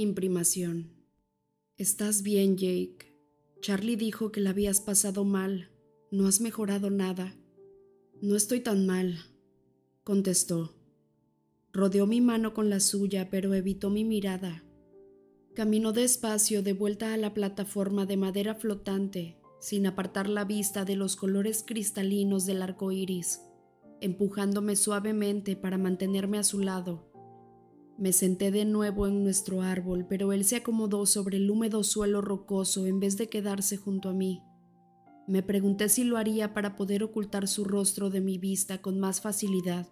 Imprimación. Estás bien, Jake. Charlie dijo que la habías pasado mal. No has mejorado nada. No estoy tan mal, contestó. Rodeó mi mano con la suya, pero evitó mi mirada. Caminó despacio de vuelta a la plataforma de madera flotante, sin apartar la vista de los colores cristalinos del arco iris, empujándome suavemente para mantenerme a su lado. Me senté de nuevo en nuestro árbol, pero él se acomodó sobre el húmedo suelo rocoso en vez de quedarse junto a mí. Me pregunté si lo haría para poder ocultar su rostro de mi vista con más facilidad.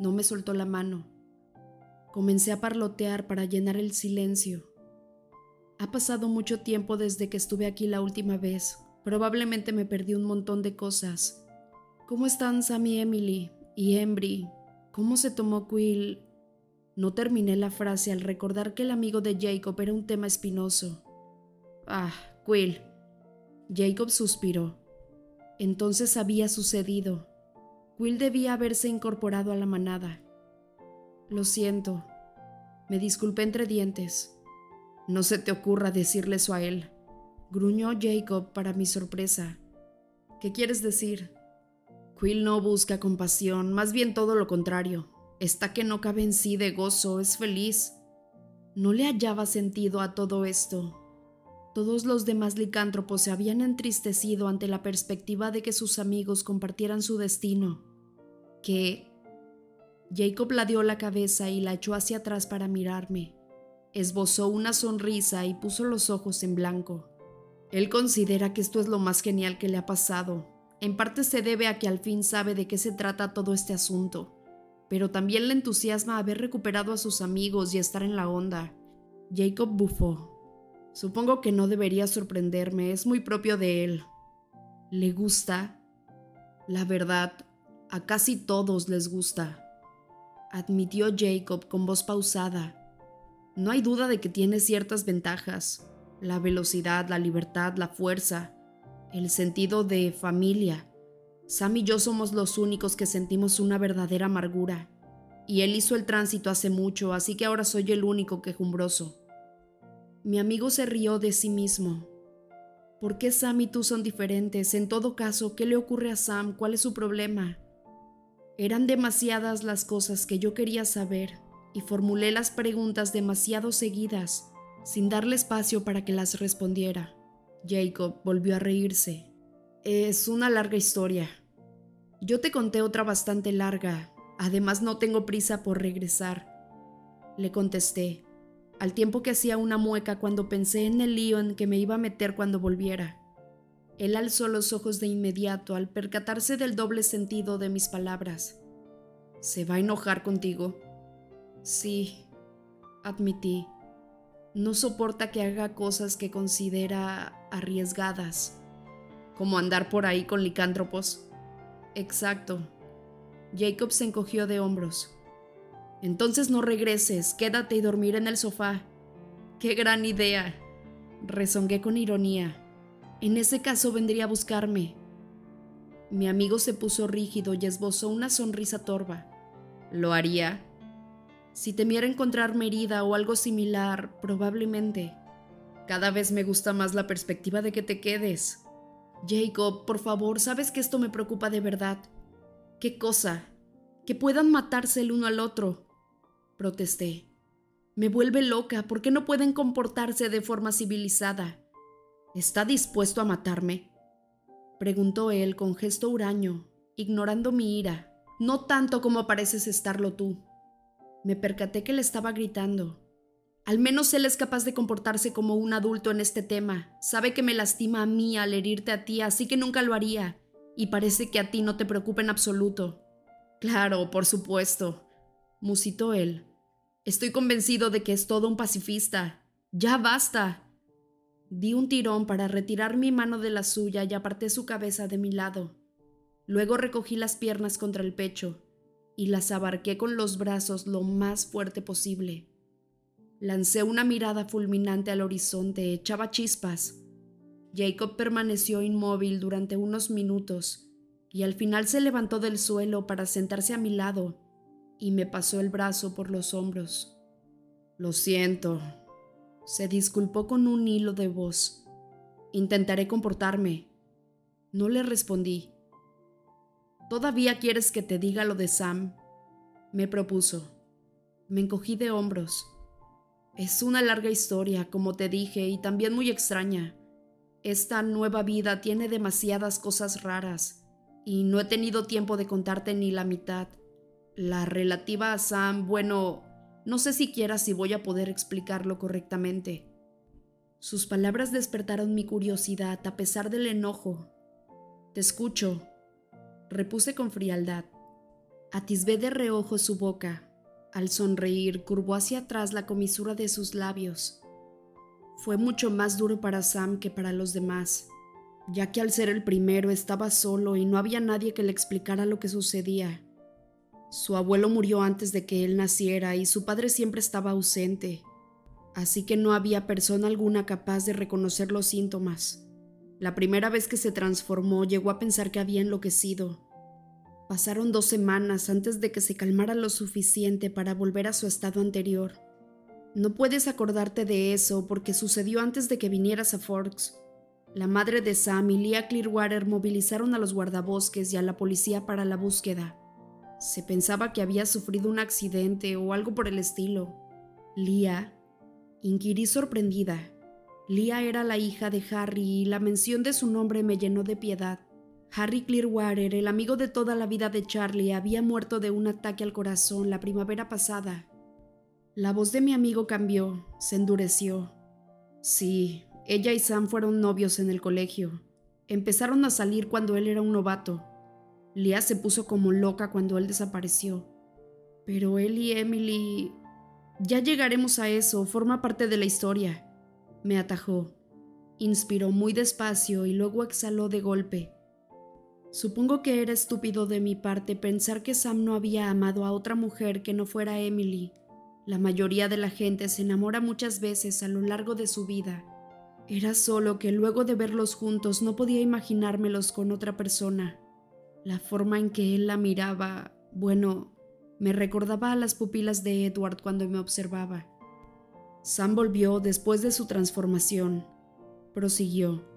No me soltó la mano. Comencé a parlotear para llenar el silencio. Ha pasado mucho tiempo desde que estuve aquí la última vez. Probablemente me perdí un montón de cosas. ¿Cómo están Sammy Emily? Y Embry. ¿Cómo se tomó Quill? No terminé la frase al recordar que el amigo de Jacob era un tema espinoso. Ah, Quill. Jacob suspiró. Entonces había sucedido. Quill debía haberse incorporado a la manada. Lo siento. Me disculpé entre dientes. No se te ocurra decirle eso a él. Gruñó Jacob para mi sorpresa. ¿Qué quieres decir? Quill no busca compasión, más bien todo lo contrario. Está que no cabe en sí de gozo, es feliz. No le hallaba sentido a todo esto. Todos los demás licántropos se habían entristecido ante la perspectiva de que sus amigos compartieran su destino. Que Jacob la dio la cabeza y la echó hacia atrás para mirarme. Esbozó una sonrisa y puso los ojos en blanco. Él considera que esto es lo más genial que le ha pasado. En parte se debe a que al fin sabe de qué se trata todo este asunto pero también le entusiasma haber recuperado a sus amigos y estar en la onda. Jacob bufó. Supongo que no debería sorprenderme, es muy propio de él. ¿Le gusta? La verdad, a casi todos les gusta, admitió Jacob con voz pausada. No hay duda de que tiene ciertas ventajas, la velocidad, la libertad, la fuerza, el sentido de familia. Sam y yo somos los únicos que sentimos una verdadera amargura. Y él hizo el tránsito hace mucho, así que ahora soy el único quejumbroso. Mi amigo se rió de sí mismo. ¿Por qué Sam y tú son diferentes? En todo caso, ¿qué le ocurre a Sam? ¿Cuál es su problema? Eran demasiadas las cosas que yo quería saber y formulé las preguntas demasiado seguidas, sin darle espacio para que las respondiera. Jacob volvió a reírse. Es una larga historia. Yo te conté otra bastante larga. Además no tengo prisa por regresar. Le contesté, al tiempo que hacía una mueca cuando pensé en el lío en que me iba a meter cuando volviera. Él alzó los ojos de inmediato al percatarse del doble sentido de mis palabras. ¿Se va a enojar contigo? Sí, admití. No soporta que haga cosas que considera arriesgadas como andar por ahí con licántropos. Exacto. Jacob se encogió de hombros. Entonces no regreses, quédate y dormir en el sofá. ¡Qué gran idea! Rezongué con ironía. En ese caso vendría a buscarme. Mi amigo se puso rígido y esbozó una sonrisa torva. ¿Lo haría? Si temiera encontrarme herida o algo similar, probablemente. Cada vez me gusta más la perspectiva de que te quedes. Jacob, por favor, sabes que esto me preocupa de verdad. ¿Qué cosa? Que puedan matarse el uno al otro. Protesté. Me vuelve loca, ¿por qué no pueden comportarse de forma civilizada? ¿Está dispuesto a matarme? Preguntó él con gesto huraño, ignorando mi ira, no tanto como pareces estarlo tú. Me percaté que le estaba gritando. Al menos él es capaz de comportarse como un adulto en este tema. Sabe que me lastima a mí al herirte a ti, así que nunca lo haría. Y parece que a ti no te preocupa en absoluto. Claro, por supuesto, musitó él. Estoy convencido de que es todo un pacifista. Ya basta. Di un tirón para retirar mi mano de la suya y aparté su cabeza de mi lado. Luego recogí las piernas contra el pecho y las abarqué con los brazos lo más fuerte posible. Lancé una mirada fulminante al horizonte, echaba chispas. Jacob permaneció inmóvil durante unos minutos y al final se levantó del suelo para sentarse a mi lado y me pasó el brazo por los hombros. Lo siento, Se disculpó con un hilo de voz. Intentaré comportarme. No le respondí. ¿Todavía quieres que te diga lo de Sam? Me propuso. Me encogí de hombros. Es una larga historia, como te dije, y también muy extraña. Esta nueva vida tiene demasiadas cosas raras, y no he tenido tiempo de contarte ni la mitad. La relativa a Sam, bueno, no sé siquiera si voy a poder explicarlo correctamente. Sus palabras despertaron mi curiosidad a pesar del enojo. Te escucho, repuse con frialdad. Atisbé de reojo su boca. Al sonreír, curvó hacia atrás la comisura de sus labios. Fue mucho más duro para Sam que para los demás, ya que al ser el primero estaba solo y no había nadie que le explicara lo que sucedía. Su abuelo murió antes de que él naciera y su padre siempre estaba ausente, así que no había persona alguna capaz de reconocer los síntomas. La primera vez que se transformó llegó a pensar que había enloquecido Pasaron dos semanas antes de que se calmara lo suficiente para volver a su estado anterior. No puedes acordarte de eso porque sucedió antes de que vinieras a Forks. La madre de Sam y Leah Clearwater movilizaron a los guardabosques y a la policía para la búsqueda. Se pensaba que había sufrido un accidente o algo por el estilo. Leah, inquirí sorprendida. Leah era la hija de Harry y la mención de su nombre me llenó de piedad. Harry Clearwater, el amigo de toda la vida de Charlie, había muerto de un ataque al corazón la primavera pasada. La voz de mi amigo cambió, se endureció. Sí, ella y Sam fueron novios en el colegio. Empezaron a salir cuando él era un novato. Leah se puso como loca cuando él desapareció. Pero él y Emily... Ya llegaremos a eso, forma parte de la historia. Me atajó. Inspiró muy despacio y luego exhaló de golpe. Supongo que era estúpido de mi parte pensar que Sam no había amado a otra mujer que no fuera Emily. La mayoría de la gente se enamora muchas veces a lo largo de su vida. Era solo que luego de verlos juntos no podía imaginármelos con otra persona. La forma en que él la miraba, bueno, me recordaba a las pupilas de Edward cuando me observaba. Sam volvió después de su transformación. Prosiguió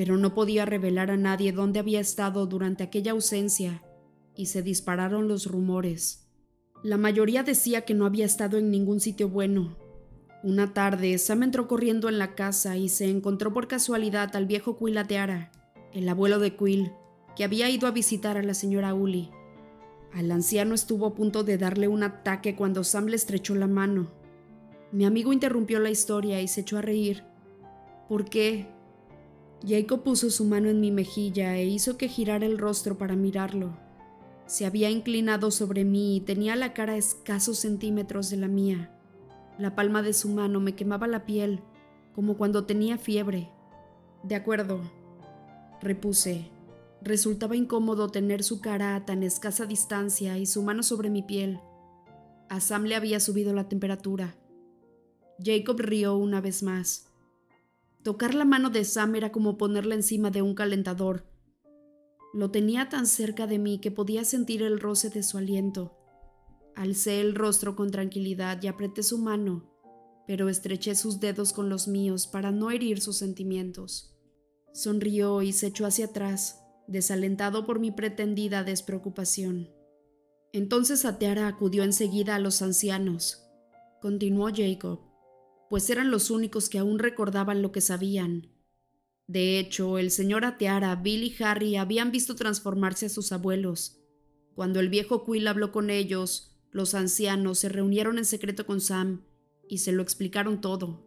pero no podía revelar a nadie dónde había estado durante aquella ausencia, y se dispararon los rumores. La mayoría decía que no había estado en ningún sitio bueno. Una tarde, Sam entró corriendo en la casa y se encontró por casualidad al viejo Quill Ateara, el abuelo de Quill, que había ido a visitar a la señora Uli. Al anciano estuvo a punto de darle un ataque cuando Sam le estrechó la mano. Mi amigo interrumpió la historia y se echó a reír. ¿Por qué? Jacob puso su mano en mi mejilla e hizo que girara el rostro para mirarlo. Se había inclinado sobre mí y tenía la cara a escasos centímetros de la mía. La palma de su mano me quemaba la piel, como cuando tenía fiebre. De acuerdo, repuse. Resultaba incómodo tener su cara a tan escasa distancia y su mano sobre mi piel. A Sam le había subido la temperatura. Jacob rió una vez más. Tocar la mano de Sam era como ponerla encima de un calentador. Lo tenía tan cerca de mí que podía sentir el roce de su aliento. Alcé el rostro con tranquilidad y apreté su mano, pero estreché sus dedos con los míos para no herir sus sentimientos. Sonrió y se echó hacia atrás, desalentado por mi pretendida despreocupación. Entonces Ateara acudió enseguida a los ancianos. Continuó Jacob pues eran los únicos que aún recordaban lo que sabían. De hecho, el señor Ateara, Bill y Harry habían visto transformarse a sus abuelos. Cuando el viejo Quill habló con ellos, los ancianos se reunieron en secreto con Sam y se lo explicaron todo.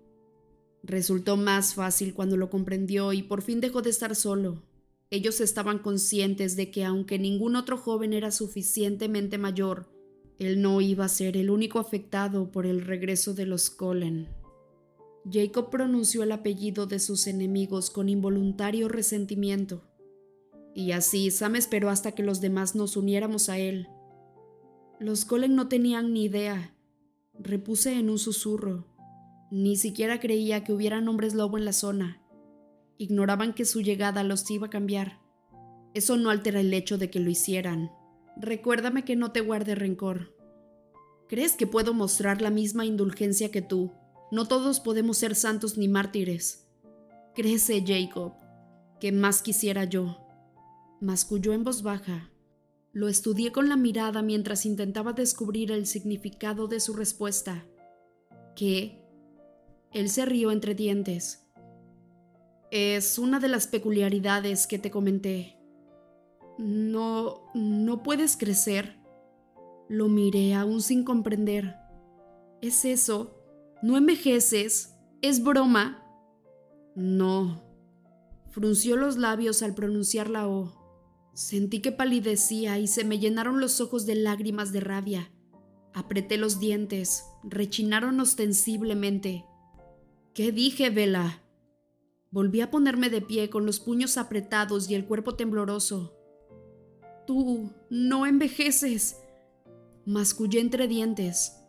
Resultó más fácil cuando lo comprendió y por fin dejó de estar solo. Ellos estaban conscientes de que aunque ningún otro joven era suficientemente mayor, él no iba a ser el único afectado por el regreso de los Cullen. Jacob pronunció el apellido de sus enemigos con involuntario resentimiento. Y así Sam esperó hasta que los demás nos uniéramos a él. Los Colen no tenían ni idea, repuse en un susurro. Ni siquiera creía que hubiera hombres lobo en la zona. Ignoraban que su llegada los iba a cambiar. Eso no altera el hecho de que lo hicieran. Recuérdame que no te guarde rencor. ¿Crees que puedo mostrar la misma indulgencia que tú? No todos podemos ser santos ni mártires. Crece, Jacob, que más quisiera yo. Masculló en voz baja. Lo estudié con la mirada mientras intentaba descubrir el significado de su respuesta. ¿Qué? Él se rió entre dientes. Es una de las peculiaridades que te comenté. No, no puedes crecer. Lo miré aún sin comprender. ¿Es eso? ¿No envejeces? ¿Es broma? No. Frunció los labios al pronunciar la O. Sentí que palidecía y se me llenaron los ojos de lágrimas de rabia. Apreté los dientes, rechinaron ostensiblemente. ¿Qué dije, Vela? Volví a ponerme de pie con los puños apretados y el cuerpo tembloroso. Tú no envejeces. Mascullé entre dientes.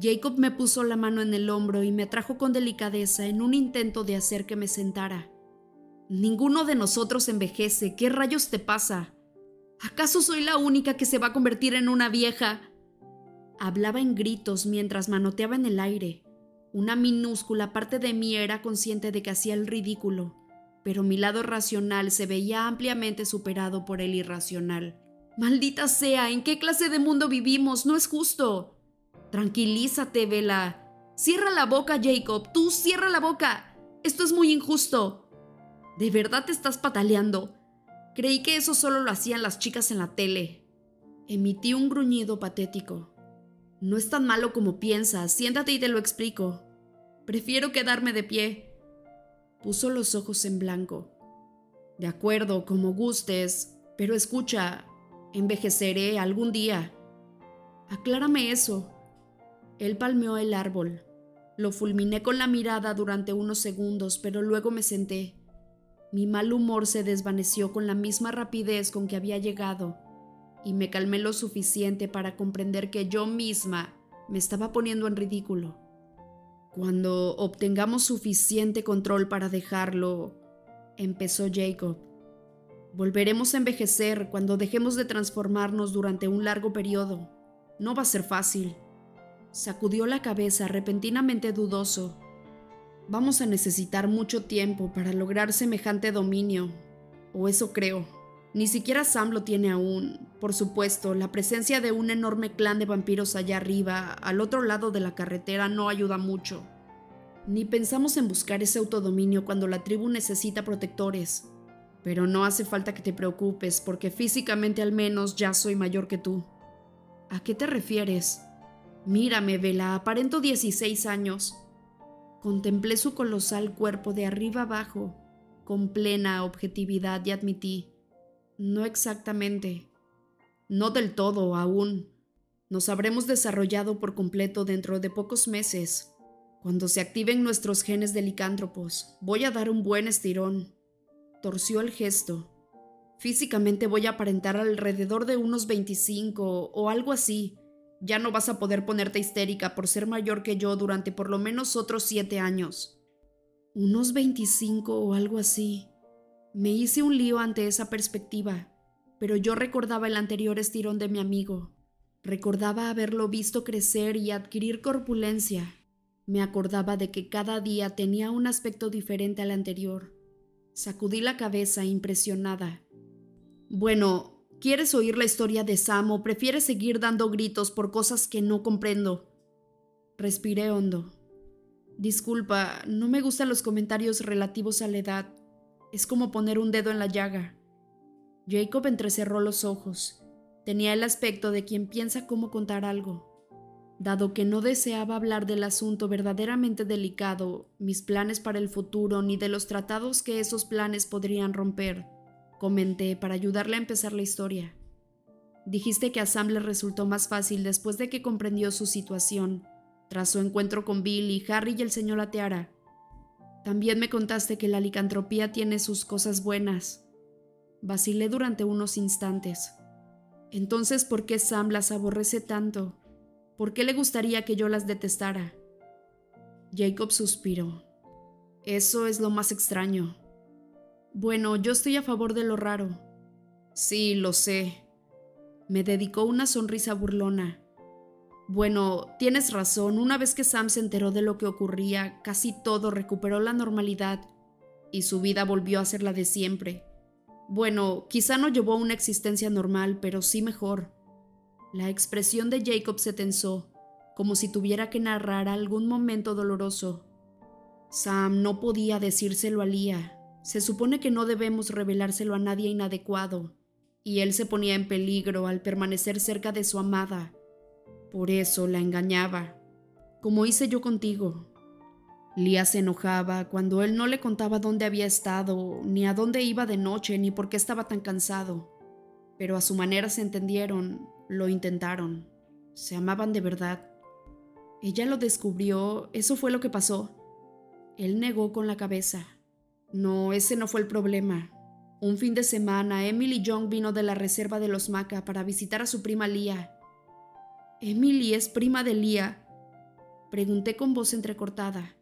Jacob me puso la mano en el hombro y me atrajo con delicadeza en un intento de hacer que me sentara. Ninguno de nosotros envejece. ¿Qué rayos te pasa? ¿Acaso soy la única que se va a convertir en una vieja? Hablaba en gritos mientras manoteaba en el aire. Una minúscula parte de mí era consciente de que hacía el ridículo pero mi lado racional se veía ampliamente superado por el irracional. Maldita sea, ¿en qué clase de mundo vivimos? No es justo. Tranquilízate, Vela. Cierra la boca, Jacob. Tú cierra la boca. Esto es muy injusto. ¿De verdad te estás pataleando? Creí que eso solo lo hacían las chicas en la tele. Emití un gruñido patético. No es tan malo como piensas. Siéntate y te lo explico. Prefiero quedarme de pie. Puso los ojos en blanco. De acuerdo, como gustes, pero escucha, envejeceré algún día. Aclárame eso. Él palmeó el árbol. Lo fulminé con la mirada durante unos segundos, pero luego me senté. Mi mal humor se desvaneció con la misma rapidez con que había llegado, y me calmé lo suficiente para comprender que yo misma me estaba poniendo en ridículo. Cuando obtengamos suficiente control para dejarlo, empezó Jacob. Volveremos a envejecer cuando dejemos de transformarnos durante un largo periodo. No va a ser fácil. Sacudió la cabeza repentinamente dudoso. Vamos a necesitar mucho tiempo para lograr semejante dominio. O eso creo. Ni siquiera Sam lo tiene aún. Por supuesto, la presencia de un enorme clan de vampiros allá arriba, al otro lado de la carretera, no ayuda mucho. Ni pensamos en buscar ese autodominio cuando la tribu necesita protectores. Pero no hace falta que te preocupes, porque físicamente al menos ya soy mayor que tú. ¿A qué te refieres? Mírame, Vela, aparento 16 años. Contemplé su colosal cuerpo de arriba abajo, con plena objetividad y admití. No exactamente. No del todo aún. Nos habremos desarrollado por completo dentro de pocos meses. Cuando se activen nuestros genes de licántropos, voy a dar un buen estirón. Torció el gesto. Físicamente voy a aparentar alrededor de unos 25 o algo así. Ya no vas a poder ponerte histérica por ser mayor que yo durante por lo menos otros siete años. Unos 25 o algo así. Me hice un lío ante esa perspectiva, pero yo recordaba el anterior estirón de mi amigo. Recordaba haberlo visto crecer y adquirir corpulencia. Me acordaba de que cada día tenía un aspecto diferente al anterior. Sacudí la cabeza impresionada. Bueno, ¿quieres oír la historia de Sam o prefieres seguir dando gritos por cosas que no comprendo? Respiré hondo. Disculpa, no me gustan los comentarios relativos a la edad. Es como poner un dedo en la llaga. Jacob entrecerró los ojos. Tenía el aspecto de quien piensa cómo contar algo. Dado que no deseaba hablar del asunto verdaderamente delicado, mis planes para el futuro, ni de los tratados que esos planes podrían romper, comenté para ayudarle a empezar la historia. Dijiste que a Sam le resultó más fácil después de que comprendió su situación, tras su encuentro con Billy, Harry y el señor Ateara. También me contaste que la licantropía tiene sus cosas buenas. Vacilé durante unos instantes. Entonces, ¿por qué Sam las aborrece tanto? ¿Por qué le gustaría que yo las detestara? Jacob suspiró. Eso es lo más extraño. Bueno, yo estoy a favor de lo raro. Sí, lo sé. Me dedicó una sonrisa burlona. Bueno, tienes razón, una vez que Sam se enteró de lo que ocurría, casi todo recuperó la normalidad y su vida volvió a ser la de siempre. Bueno, quizá no llevó una existencia normal, pero sí mejor. La expresión de Jacob se tensó, como si tuviera que narrar algún momento doloroso. Sam no podía decírselo a Lía. Se supone que no debemos revelárselo a nadie inadecuado, y él se ponía en peligro al permanecer cerca de su amada por eso la engañaba, como hice yo contigo. Lía se enojaba cuando él no le contaba dónde había estado, ni a dónde iba de noche, ni por qué estaba tan cansado. Pero a su manera se entendieron, lo intentaron, se amaban de verdad. Ella lo descubrió, eso fue lo que pasó. Él negó con la cabeza. No, ese no fue el problema. Un fin de semana, Emily Young vino de la reserva de los Maca para visitar a su prima Lía Emily es prima de Lía. Pregunté con voz entrecortada.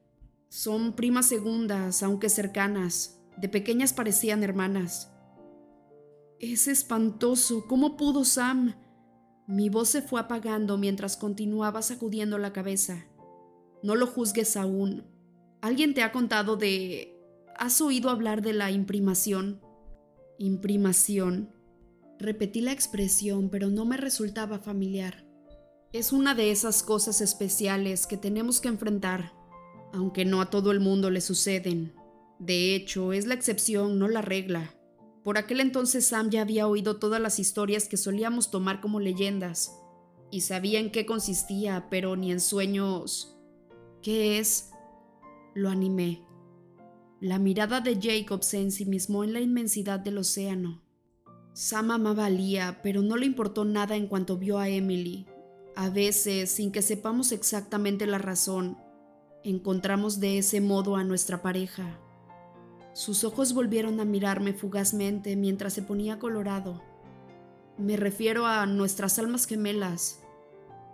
Son primas segundas, aunque cercanas. De pequeñas parecían hermanas. Es espantoso. ¿Cómo pudo Sam? Mi voz se fue apagando mientras continuaba sacudiendo la cabeza. No lo juzgues aún. ¿Alguien te ha contado de... ¿Has oído hablar de la imprimación? Imprimación. Repetí la expresión, pero no me resultaba familiar. Es una de esas cosas especiales que tenemos que enfrentar, aunque no a todo el mundo le suceden. De hecho, es la excepción, no la regla. Por aquel entonces Sam ya había oído todas las historias que solíamos tomar como leyendas, y sabía en qué consistía, pero ni en sueños. ¿Qué es? Lo animé. La mirada de Jacob se ensimismó en la inmensidad del océano. Sam amaba a Lia, pero no le importó nada en cuanto vio a Emily, a veces, sin que sepamos exactamente la razón, encontramos de ese modo a nuestra pareja. Sus ojos volvieron a mirarme fugazmente mientras se ponía colorado. Me refiero a nuestras almas gemelas.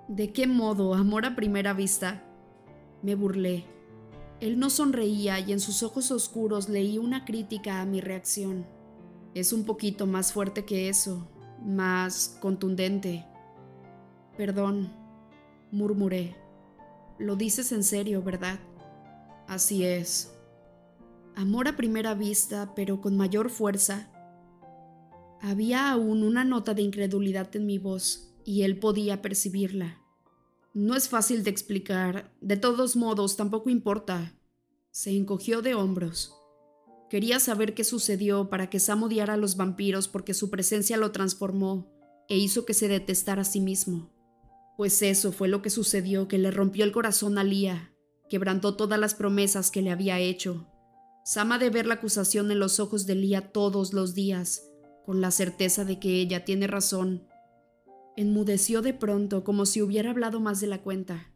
¿De qué modo, amor a primera vista? Me burlé. Él no sonreía y en sus ojos oscuros leí una crítica a mi reacción. Es un poquito más fuerte que eso, más contundente. Perdón, murmuré. Lo dices en serio, ¿verdad? Así es. Amor a primera vista, pero con mayor fuerza. Había aún una nota de incredulidad en mi voz, y él podía percibirla. No es fácil de explicar, de todos modos tampoco importa. Se encogió de hombros. Quería saber qué sucedió para que Sam odiara a los vampiros porque su presencia lo transformó e hizo que se detestara a sí mismo. Pues eso fue lo que sucedió que le rompió el corazón a Lía, quebrantó todas las promesas que le había hecho. Sama de ver la acusación en los ojos de Lía todos los días, con la certeza de que ella tiene razón. Enmudeció de pronto como si hubiera hablado más de la cuenta.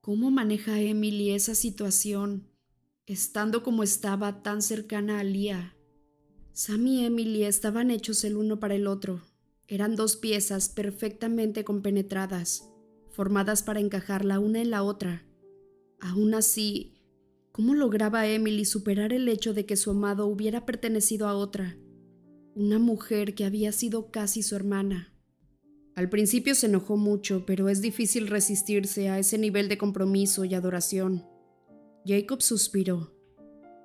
¿Cómo maneja Emily esa situación, estando como estaba tan cercana a Lía? Sam y Emily estaban hechos el uno para el otro. Eran dos piezas perfectamente compenetradas, formadas para encajar la una en la otra. Aún así, ¿cómo lograba Emily superar el hecho de que su amado hubiera pertenecido a otra? Una mujer que había sido casi su hermana. Al principio se enojó mucho, pero es difícil resistirse a ese nivel de compromiso y adoración. Jacob suspiró.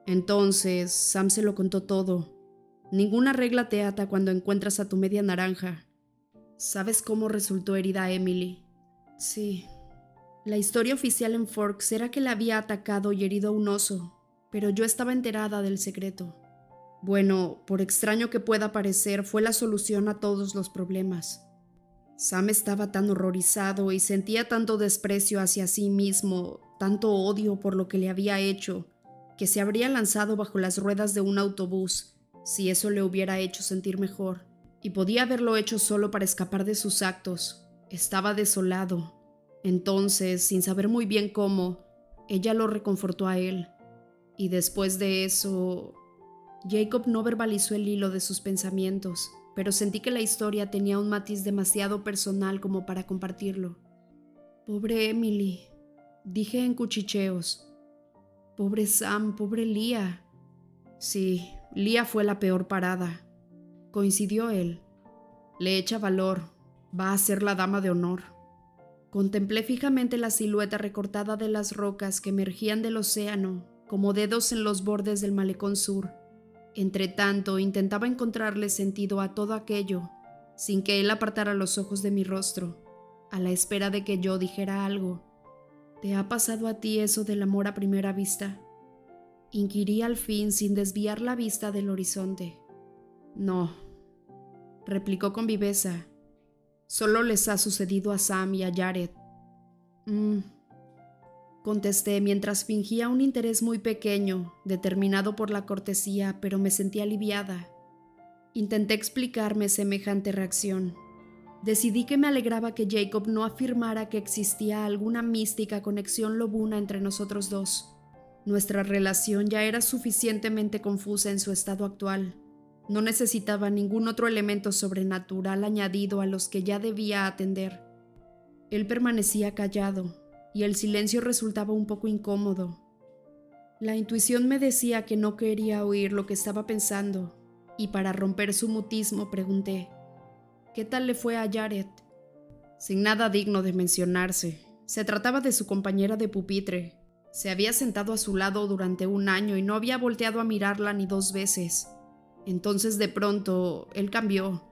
Entonces, Sam se lo contó todo, Ninguna regla te ata cuando encuentras a tu media naranja. ¿Sabes cómo resultó herida Emily? Sí. La historia oficial en Forks era que la había atacado y herido a un oso, pero yo estaba enterada del secreto. Bueno, por extraño que pueda parecer, fue la solución a todos los problemas. Sam estaba tan horrorizado y sentía tanto desprecio hacia sí mismo, tanto odio por lo que le había hecho, que se habría lanzado bajo las ruedas de un autobús si eso le hubiera hecho sentir mejor, y podía haberlo hecho solo para escapar de sus actos. Estaba desolado. Entonces, sin saber muy bien cómo, ella lo reconfortó a él. Y después de eso, Jacob no verbalizó el hilo de sus pensamientos, pero sentí que la historia tenía un matiz demasiado personal como para compartirlo. Pobre Emily, dije en cuchicheos. Pobre Sam, pobre Lía. Sí, Lía fue la peor parada. Coincidió él. Le echa valor. Va a ser la dama de honor. Contemplé fijamente la silueta recortada de las rocas que emergían del océano como dedos en los bordes del malecón sur. Entretanto, intentaba encontrarle sentido a todo aquello, sin que él apartara los ojos de mi rostro, a la espera de que yo dijera algo. ¿Te ha pasado a ti eso del amor a primera vista? Inquirí al fin sin desviar la vista del horizonte. No, replicó con viveza. Solo les ha sucedido a Sam y a Jared. Mm, contesté mientras fingía un interés muy pequeño, determinado por la cortesía, pero me sentí aliviada. Intenté explicarme semejante reacción. Decidí que me alegraba que Jacob no afirmara que existía alguna mística conexión lobuna entre nosotros dos. Nuestra relación ya era suficientemente confusa en su estado actual. No necesitaba ningún otro elemento sobrenatural añadido a los que ya debía atender. Él permanecía callado, y el silencio resultaba un poco incómodo. La intuición me decía que no quería oír lo que estaba pensando, y para romper su mutismo pregunté, ¿qué tal le fue a Jared? Sin nada digno de mencionarse, se trataba de su compañera de pupitre. Se había sentado a su lado durante un año y no había volteado a mirarla ni dos veces. Entonces de pronto él cambió,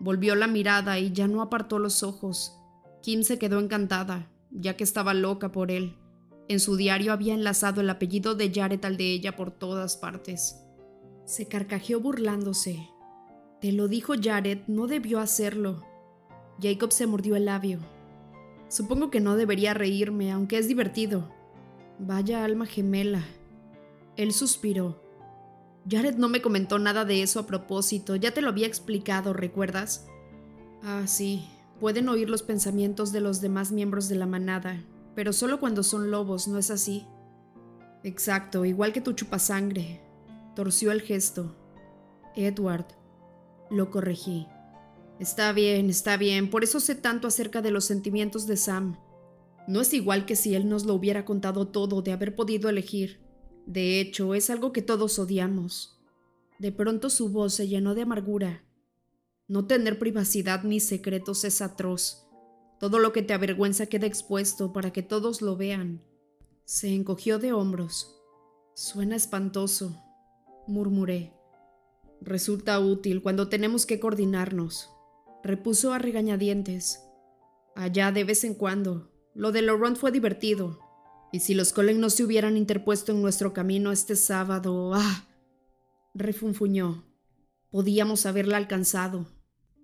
volvió la mirada y ya no apartó los ojos. Kim se quedó encantada, ya que estaba loca por él. En su diario había enlazado el apellido de Jared al de ella por todas partes. Se carcajeó burlándose. Te lo dijo Jared, no debió hacerlo. Jacob se mordió el labio. Supongo que no debería reírme, aunque es divertido. Vaya alma gemela. Él suspiró. Jared no me comentó nada de eso a propósito, ya te lo había explicado, ¿recuerdas? Ah, sí, pueden oír los pensamientos de los demás miembros de la manada, pero solo cuando son lobos, ¿no es así? Exacto, igual que tu chupasangre. Torció el gesto. Edward. Lo corregí. Está bien, está bien, por eso sé tanto acerca de los sentimientos de Sam. No es igual que si él nos lo hubiera contado todo de haber podido elegir. De hecho, es algo que todos odiamos. De pronto su voz se llenó de amargura. No tener privacidad ni secretos es atroz. Todo lo que te avergüenza queda expuesto para que todos lo vean. Se encogió de hombros. Suena espantoso, murmuré. Resulta útil cuando tenemos que coordinarnos, repuso a regañadientes. Allá de vez en cuando. Lo de Laurent fue divertido, y si los Colen no se hubieran interpuesto en nuestro camino este sábado, ¡ah! refunfuñó. Podíamos haberla alcanzado.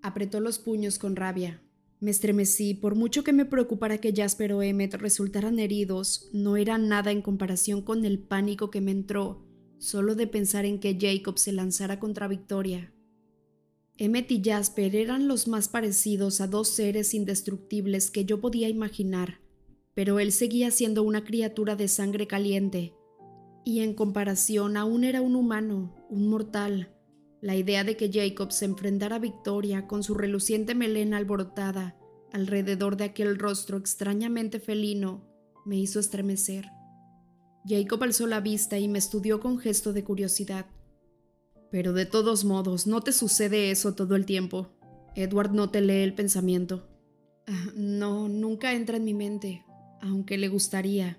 Apretó los puños con rabia. Me estremecí, por mucho que me preocupara que Jasper o Emmet resultaran heridos, no era nada en comparación con el pánico que me entró, solo de pensar en que Jacob se lanzara contra Victoria. Emmet y Jasper eran los más parecidos a dos seres indestructibles que yo podía imaginar pero él seguía siendo una criatura de sangre caliente, y en comparación aún era un humano, un mortal. La idea de que Jacob se enfrentara a Victoria con su reluciente melena alborotada alrededor de aquel rostro extrañamente felino me hizo estremecer. Jacob alzó la vista y me estudió con gesto de curiosidad. Pero de todos modos, no te sucede eso todo el tiempo. Edward no te lee el pensamiento. Ah, no, nunca entra en mi mente, aunque le gustaría.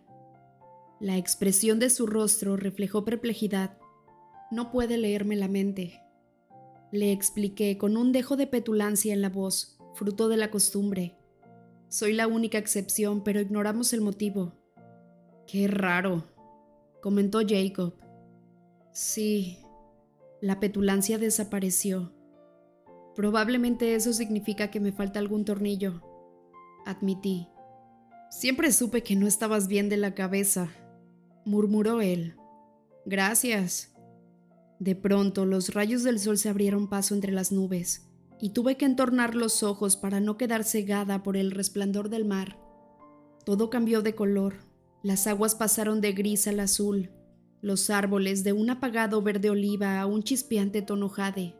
La expresión de su rostro reflejó perplejidad. No puede leerme la mente. Le expliqué con un dejo de petulancia en la voz, fruto de la costumbre. Soy la única excepción, pero ignoramos el motivo. Qué raro, comentó Jacob. Sí, la petulancia desapareció. Probablemente eso significa que me falta algún tornillo, admití. Siempre supe que no estabas bien de la cabeza, murmuró él. Gracias. De pronto los rayos del sol se abrieron paso entre las nubes, y tuve que entornar los ojos para no quedar cegada por el resplandor del mar. Todo cambió de color, las aguas pasaron de gris al azul, los árboles de un apagado verde oliva a un chispeante tono jade.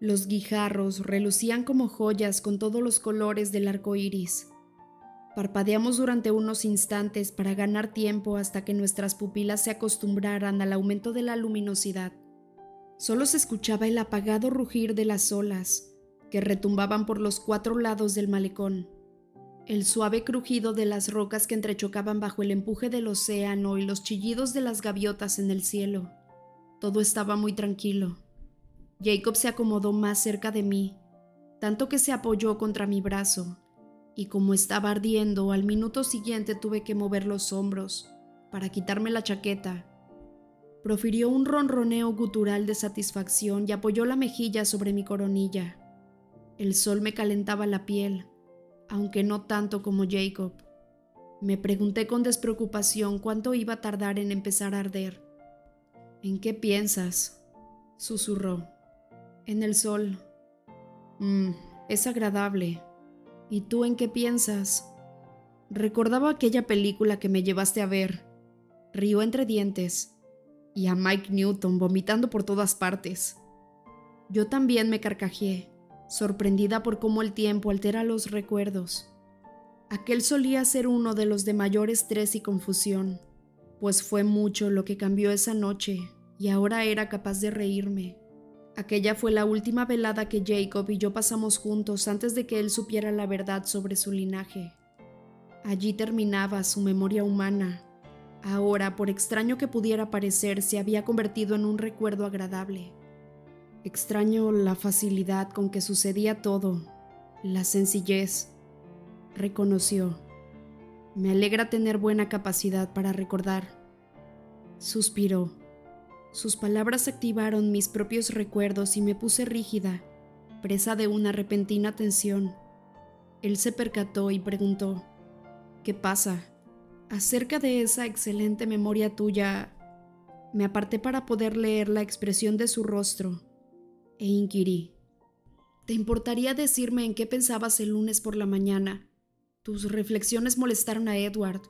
Los guijarros relucían como joyas con todos los colores del arco iris. Parpadeamos durante unos instantes para ganar tiempo hasta que nuestras pupilas se acostumbraran al aumento de la luminosidad. Solo se escuchaba el apagado rugir de las olas que retumbaban por los cuatro lados del malecón. El suave crujido de las rocas que entrechocaban bajo el empuje del océano y los chillidos de las gaviotas en el cielo. Todo estaba muy tranquilo. Jacob se acomodó más cerca de mí, tanto que se apoyó contra mi brazo, y como estaba ardiendo, al minuto siguiente tuve que mover los hombros para quitarme la chaqueta. Profirió un ronroneo gutural de satisfacción y apoyó la mejilla sobre mi coronilla. El sol me calentaba la piel aunque no tanto como Jacob. Me pregunté con despreocupación cuánto iba a tardar en empezar a arder. ¿En qué piensas? susurró. En el sol. Mmm, es agradable. ¿Y tú en qué piensas? Recordaba aquella película que me llevaste a ver. Río entre dientes. Y a Mike Newton vomitando por todas partes. Yo también me carcajeé sorprendida por cómo el tiempo altera los recuerdos. Aquel solía ser uno de los de mayor estrés y confusión, pues fue mucho lo que cambió esa noche y ahora era capaz de reírme. Aquella fue la última velada que Jacob y yo pasamos juntos antes de que él supiera la verdad sobre su linaje. Allí terminaba su memoria humana. Ahora, por extraño que pudiera parecer, se había convertido en un recuerdo agradable. Extraño la facilidad con que sucedía todo, la sencillez. Reconoció. Me alegra tener buena capacidad para recordar. Suspiró. Sus palabras activaron mis propios recuerdos y me puse rígida, presa de una repentina tensión. Él se percató y preguntó, ¿qué pasa? Acerca de esa excelente memoria tuya, me aparté para poder leer la expresión de su rostro e inquirí. ¿Te importaría decirme en qué pensabas el lunes por la mañana? Tus reflexiones molestaron a Edward.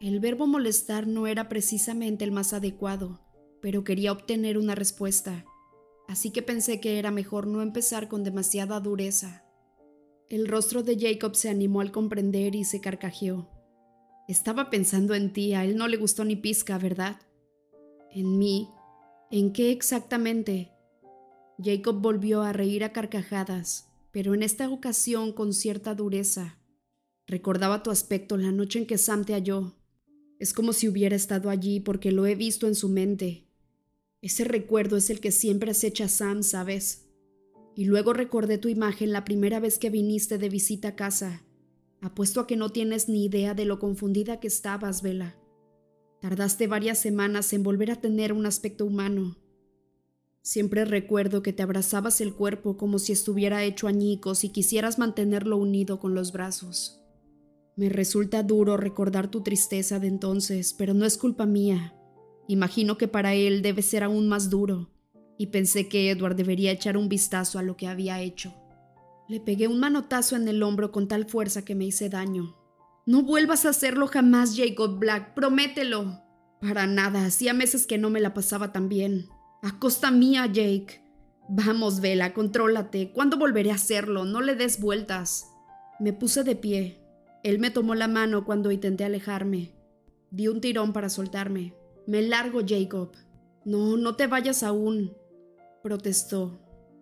El verbo molestar no era precisamente el más adecuado, pero quería obtener una respuesta, así que pensé que era mejor no empezar con demasiada dureza. El rostro de Jacob se animó al comprender y se carcajeó. Estaba pensando en ti, a él no le gustó ni pizca, ¿verdad? ¿En mí? ¿En qué exactamente? Jacob volvió a reír a carcajadas, pero en esta ocasión con cierta dureza. Recordaba tu aspecto la noche en que Sam te halló. Es como si hubiera estado allí porque lo he visto en su mente. Ese recuerdo es el que siempre acecha a Sam, ¿sabes? Y luego recordé tu imagen la primera vez que viniste de visita a casa. Apuesto a que no tienes ni idea de lo confundida que estabas, Vela. Tardaste varias semanas en volver a tener un aspecto humano. Siempre recuerdo que te abrazabas el cuerpo como si estuviera hecho añicos y quisieras mantenerlo unido con los brazos. Me resulta duro recordar tu tristeza de entonces, pero no es culpa mía. Imagino que para él debe ser aún más duro, y pensé que Edward debería echar un vistazo a lo que había hecho. Le pegué un manotazo en el hombro con tal fuerza que me hice daño. No vuelvas a hacerlo jamás, Jacob Black, promételo. Para nada, hacía meses que no me la pasaba tan bien. A costa mía, Jake. Vamos, Vela, contrólate. ¿Cuándo volveré a hacerlo? No le des vueltas. Me puse de pie. Él me tomó la mano cuando intenté alejarme. Di un tirón para soltarme. Me largo, Jacob. No, no te vayas aún, protestó.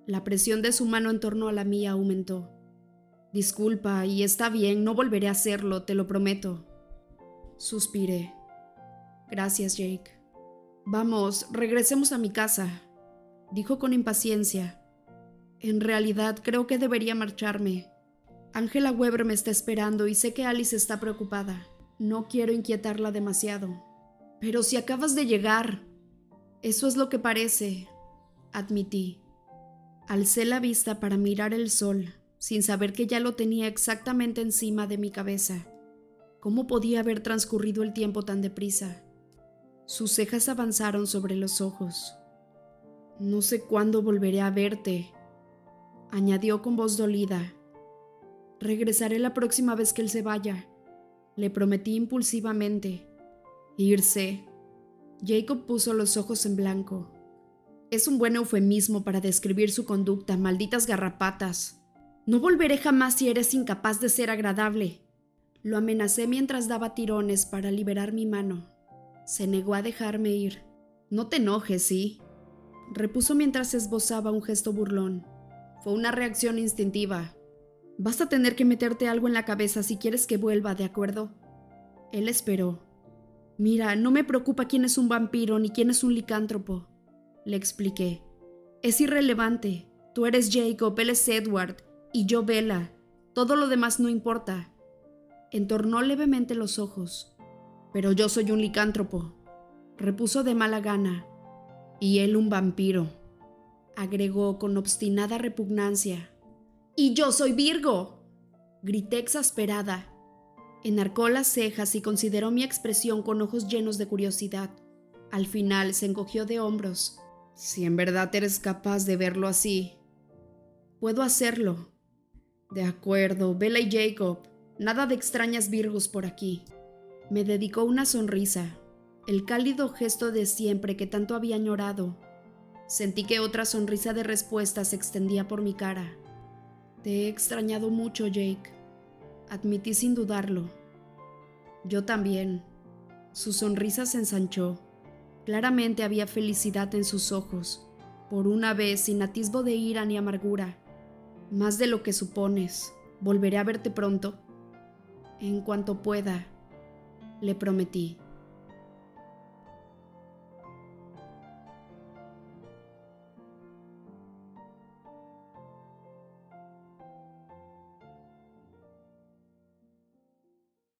La presión de su mano en torno a la mía aumentó. Disculpa, y está bien, no volveré a hacerlo, te lo prometo. Suspiré. Gracias, Jake. Vamos, regresemos a mi casa, dijo con impaciencia. En realidad creo que debería marcharme. Ángela Weber me está esperando y sé que Alice está preocupada. No quiero inquietarla demasiado. Pero si acabas de llegar. Eso es lo que parece, admití. Alcé la vista para mirar el sol, sin saber que ya lo tenía exactamente encima de mi cabeza. ¿Cómo podía haber transcurrido el tiempo tan deprisa? Sus cejas avanzaron sobre los ojos. No sé cuándo volveré a verte, añadió con voz dolida. Regresaré la próxima vez que él se vaya, le prometí impulsivamente. Irse. Jacob puso los ojos en blanco. Es un buen eufemismo para describir su conducta, malditas garrapatas. No volveré jamás si eres incapaz de ser agradable. Lo amenacé mientras daba tirones para liberar mi mano. Se negó a dejarme ir. No te enojes, ¿sí? Repuso mientras esbozaba un gesto burlón. Fue una reacción instintiva. Vas a tener que meterte algo en la cabeza si quieres que vuelva, ¿de acuerdo? Él esperó. Mira, no me preocupa quién es un vampiro ni quién es un licántropo, le expliqué. Es irrelevante. Tú eres Jacob, él es Edward, y yo Bella. Todo lo demás no importa. Entornó levemente los ojos. Pero yo soy un licántropo, repuso de mala gana. Y él un vampiro, agregó con obstinada repugnancia. Y yo soy Virgo, grité exasperada. Enarcó las cejas y consideró mi expresión con ojos llenos de curiosidad. Al final se encogió de hombros. Si en verdad eres capaz de verlo así, puedo hacerlo. De acuerdo, Bella y Jacob, nada de extrañas Virgos por aquí. Me dedicó una sonrisa, el cálido gesto de siempre que tanto había añorado. Sentí que otra sonrisa de respuesta se extendía por mi cara. Te he extrañado mucho, Jake. Admití sin dudarlo. Yo también. Su sonrisa se ensanchó. Claramente había felicidad en sus ojos, por una vez sin atisbo de ira ni amargura. Más de lo que supones. Volveré a verte pronto. En cuanto pueda, le prometí.